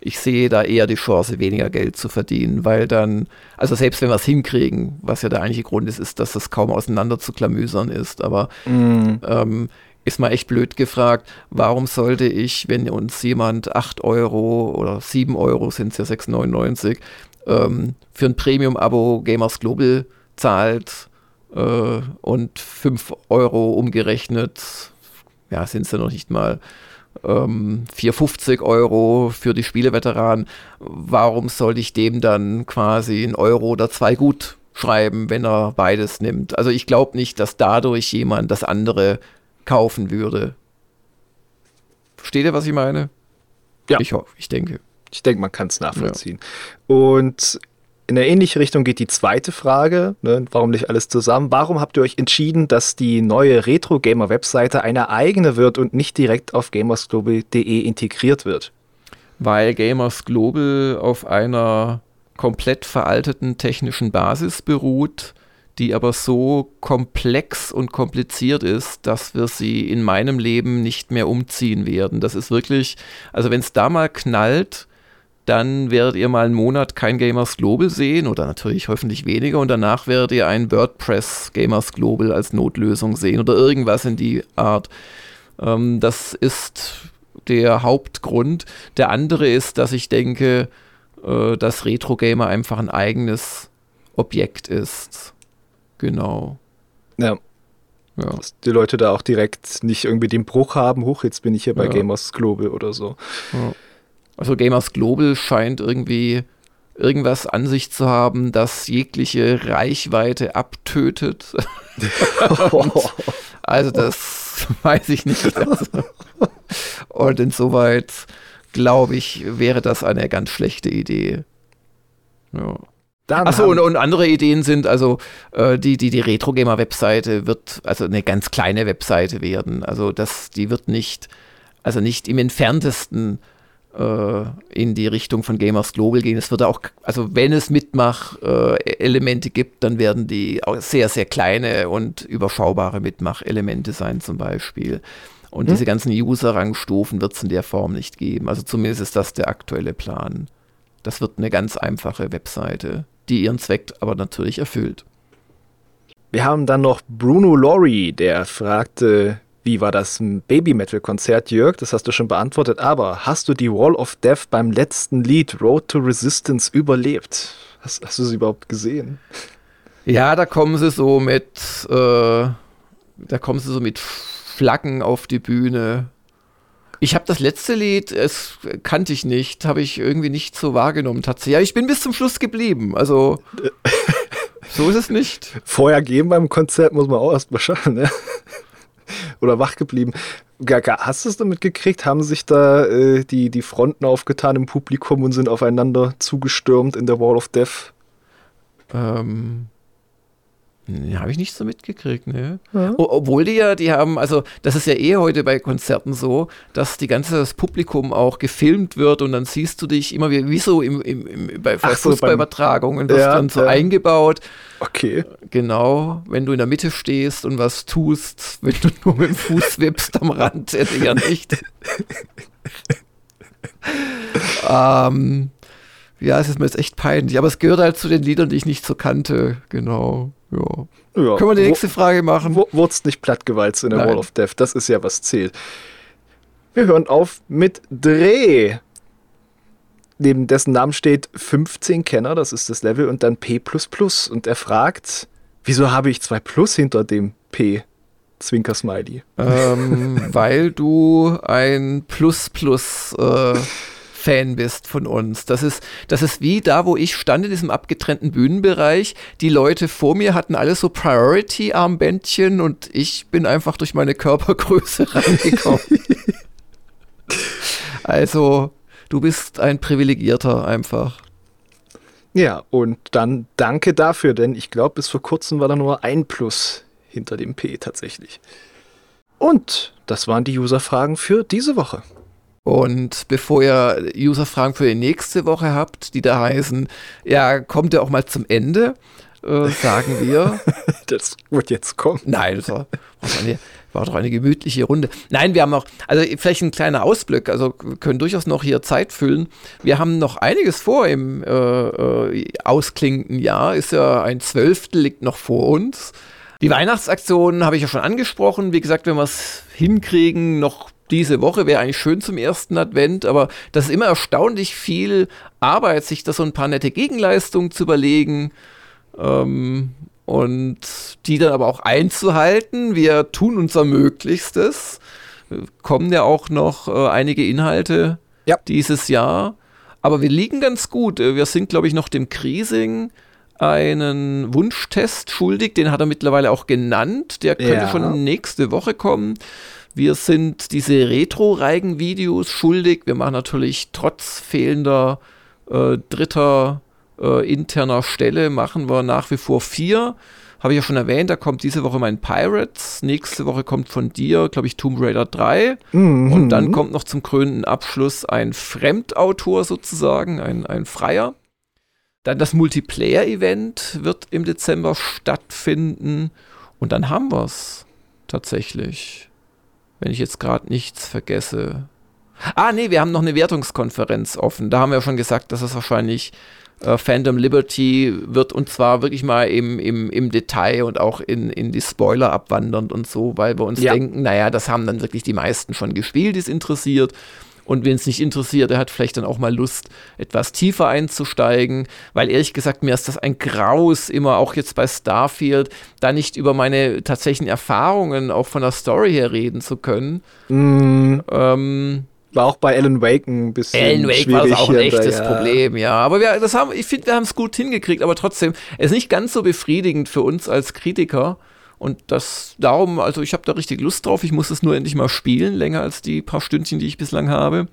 ich sehe da eher die Chance, weniger Geld zu verdienen, weil dann, also selbst wenn wir es hinkriegen, was ja der eigentliche Grund ist, ist, dass das kaum auseinander zu klamüsern ist, aber mm. ähm, ist mal echt blöd gefragt, warum sollte ich, wenn uns jemand 8 Euro oder 7 Euro sind es ja 6,99 ähm, für ein Premium-Abo Gamers Global zahlt äh, und 5 Euro umgerechnet, ja, sind es ja noch nicht mal, ähm, 4,50 Euro für die Spieleveteranen. Warum sollte ich dem dann quasi ein Euro oder zwei gut schreiben, wenn er beides nimmt? Also ich glaube nicht, dass dadurch jemand das andere kaufen würde. Versteht ihr, was ich meine? Ja. Ich hoffe, ich denke. Ich denke, man kann es nachvollziehen. Ja. Und in eine ähnliche Richtung geht die zweite Frage, ne, warum nicht alles zusammen? Warum habt ihr euch entschieden, dass die neue Retro-Gamer-Webseite eine eigene wird und nicht direkt auf gamersglobal.de integriert wird? Weil Gamers Global auf einer komplett veralteten technischen Basis beruht, die aber so komplex und kompliziert ist, dass wir sie in meinem Leben nicht mehr umziehen werden. Das ist wirklich, also wenn es da mal knallt, dann werdet ihr mal einen Monat kein Gamers Global sehen oder natürlich hoffentlich weniger und danach werdet ihr ein WordPress Gamers Global als Notlösung sehen oder irgendwas in die Art. Ähm, das ist der Hauptgrund. Der andere ist, dass ich denke, äh, dass Retro Gamer einfach ein eigenes Objekt ist. Genau. Ja. Ja. Dass die Leute da auch direkt nicht irgendwie den Bruch haben, hoch, jetzt bin ich hier bei ja. Gamers Global oder so. Ja. Also Gamers Global scheint irgendwie irgendwas an sich zu haben, das jegliche Reichweite abtötet. <laughs> also das <laughs> weiß ich nicht. Also. Und insoweit glaube ich, wäre das eine ganz schlechte Idee. Ja. Achso, und, und, andere Ideen sind, also äh, die, die, die Retro-Gamer-Webseite wird also eine ganz kleine Webseite werden. Also das, die wird nicht, also nicht im entferntesten in die Richtung von Gamers Global gehen. Es wird auch, also wenn es Mitmach-Elemente äh, gibt, dann werden die auch sehr, sehr kleine und überschaubare Mitmach-Elemente sein zum Beispiel. Und hm. diese ganzen User-Rangstufen wird es in der Form nicht geben. Also zumindest ist das der aktuelle Plan. Das wird eine ganz einfache Webseite, die ihren Zweck aber natürlich erfüllt. Wir haben dann noch Bruno Lorry, der fragte, wie war das Baby-Metal-Konzert, Jörg? Das hast du schon beantwortet. Aber hast du die Wall of Death beim letzten Lied Road to Resistance überlebt? Hast, hast du sie überhaupt gesehen? Ja, da kommen sie so mit, äh, da kommen sie so mit Flaggen auf die Bühne. Ich habe das letzte Lied, es kannte ich nicht, habe ich irgendwie nicht so wahrgenommen tatsächlich. Ja, ich bin bis zum Schluss geblieben. Also <laughs> so ist es nicht. Vorher gehen beim Konzert muss man auch erst mal schaffen, ne? Oder wach geblieben. Hast du es damit gekriegt? Haben sich da äh, die, die Fronten aufgetan im Publikum und sind aufeinander zugestürmt in der Wall of Death? Ähm, Nee, habe ich nicht so mitgekriegt, ne? Ja. Obwohl die ja, die haben, also das ist ja eh heute bei Konzerten so, dass die ganze das Publikum auch gefilmt wird und dann siehst du dich immer wie, wie so im, im, im bei Ach Fußballübertragungen, das ja, dann so ja. eingebaut. Okay. Genau, wenn du in der Mitte stehst und was tust, wenn du nur mit dem Fuß <laughs> wippst am Rand, eher nicht. <laughs> ähm, ja, es ist mir jetzt echt peinlich, aber es gehört halt zu den Liedern, die ich nicht so kannte. Genau. Ja. ja. Können wir die nächste Frage machen? Wurdest nicht plattgewalzt in der Nein. Wall of Death? Das ist ja was zählt. Wir hören auf mit Dreh. Neben dessen Namen steht 15 Kenner, das ist das Level, und dann P. Und er fragt, wieso habe ich zwei Plus hinter dem P? Zwinker Smiley. Ähm, <laughs> weil du ein Plus Plus äh, Fan bist von uns. Das ist, das ist wie da, wo ich stand in diesem abgetrennten Bühnenbereich. Die Leute vor mir hatten alle so Priority-Armbändchen und ich bin einfach durch meine Körpergröße <laughs> reingekommen. also, du bist ein Privilegierter einfach. Ja, und dann danke dafür, denn ich glaube, bis vor kurzem war da nur ein Plus hinter dem P tatsächlich. Und das waren die User-Fragen für diese Woche. Und bevor ihr User-Fragen für die nächste Woche habt, die da heißen, ja, kommt ihr auch mal zum Ende, äh, sagen wir. <laughs> das wird jetzt kommen. Nein, das war, war doch eine gemütliche Runde. Nein, wir haben auch, also vielleicht ein kleiner Ausblick, also wir können durchaus noch hier Zeit füllen. Wir haben noch einiges vor im äh, äh, ausklingenden Jahr, ist ja ein Zwölftel, liegt noch vor uns. Die Weihnachtsaktion habe ich ja schon angesprochen. Wie gesagt, wenn wir es hinkriegen, noch diese Woche wäre eigentlich schön zum ersten Advent, aber das ist immer erstaunlich viel Arbeit, sich da so ein paar nette Gegenleistungen zu überlegen ähm, und die dann aber auch einzuhalten. Wir tun unser Möglichstes. Kommen ja auch noch äh, einige Inhalte ja. dieses Jahr. Aber wir liegen ganz gut. Wir sind, glaube ich, noch dem Krising einen Wunschtest schuldig. Den hat er mittlerweile auch genannt. Der könnte ja. schon nächste Woche kommen. Wir sind diese Retro-Reigen-Videos schuldig. Wir machen natürlich trotz fehlender äh, dritter äh, interner Stelle, machen wir nach wie vor vier. Habe ich ja schon erwähnt, da kommt diese Woche mein Pirates. Nächste Woche kommt von dir, glaube ich, Tomb Raider 3. Mhm. Und dann kommt noch zum krönenden Abschluss ein Fremdautor sozusagen, ein, ein Freier. Dann das Multiplayer-Event wird im Dezember stattfinden. Und dann haben wir es tatsächlich wenn ich jetzt gerade nichts vergesse. Ah, nee, wir haben noch eine Wertungskonferenz offen. Da haben wir schon gesagt, dass es wahrscheinlich äh, Phantom Liberty wird und zwar wirklich mal im, im, im Detail und auch in, in die Spoiler abwandernd und so, weil wir uns ja. denken, naja, das haben dann wirklich die meisten schon gespielt, die es interessiert. Und wenn es nicht interessiert, er hat vielleicht dann auch mal Lust, etwas tiefer einzusteigen, weil ehrlich gesagt, mir ist das ein Graus, immer auch jetzt bei Starfield, da nicht über meine tatsächlichen Erfahrungen auch von der Story her reden zu können. Mm. Ähm, war auch bei Alan Wake ein bisschen Alan Wake war das auch ein echtes da, ja. Problem, ja. Aber wir, das haben, ich finde, wir haben es gut hingekriegt, aber trotzdem, es ist nicht ganz so befriedigend für uns als Kritiker. Und das darum, also ich habe da richtig Lust drauf. Ich muss es nur endlich mal spielen, länger als die paar Stündchen, die ich bislang habe.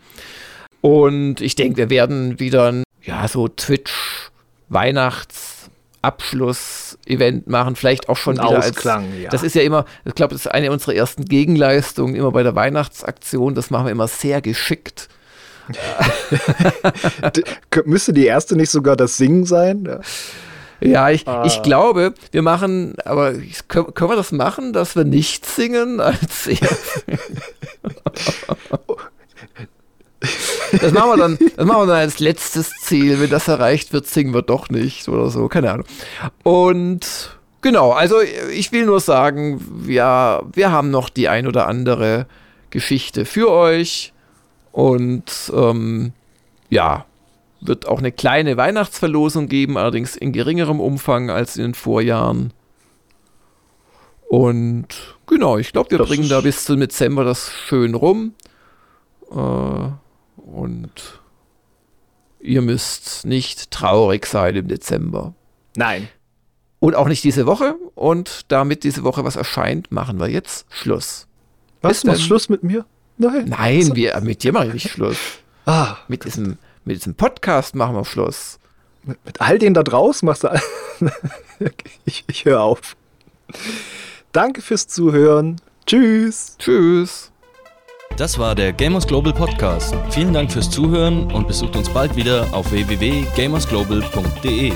Und ich denke, wir werden wieder ein, ja, so Twitch Weihnachtsabschluss-Event machen, vielleicht auch schon wieder Ausklang, als, ja. Das ist ja immer, ich glaube, das ist eine unserer ersten Gegenleistungen, immer bei der Weihnachtsaktion. Das machen wir immer sehr geschickt. <laughs> Müsste die erste nicht sogar das Singen sein? Ja. Ja, ich, ah. ich glaube, wir machen, aber können, können wir das machen, dass wir nicht singen als <laughs> Das machen wir dann, das machen wir dann als letztes Ziel. Wenn das erreicht wird, singen wir doch nicht oder so, keine Ahnung. Und genau, also ich will nur sagen, ja, wir haben noch die ein oder andere Geschichte für euch. Und ähm, ja, wird auch eine kleine Weihnachtsverlosung geben, allerdings in geringerem Umfang als in den Vorjahren. Und genau, ich glaube, wir das bringen da bis zum Dezember das schön rum. Äh, und ihr müsst nicht traurig sein im Dezember. Nein. Und auch nicht diese Woche. Und damit diese Woche was erscheint, machen wir jetzt Schluss. Was? Machst Schluss mit mir? Nein. Nein, wir, mit dir mache ich nicht Schluss. Ah. Mit diesem mit diesem Podcast machen wir Schluss. Mit, mit all denen da draußen machst du. <laughs> ich ich höre auf. Danke fürs Zuhören. Tschüss. Tschüss. Das war der Gamers Global Podcast. Vielen Dank fürs Zuhören und besucht uns bald wieder auf www.gamersglobal.de.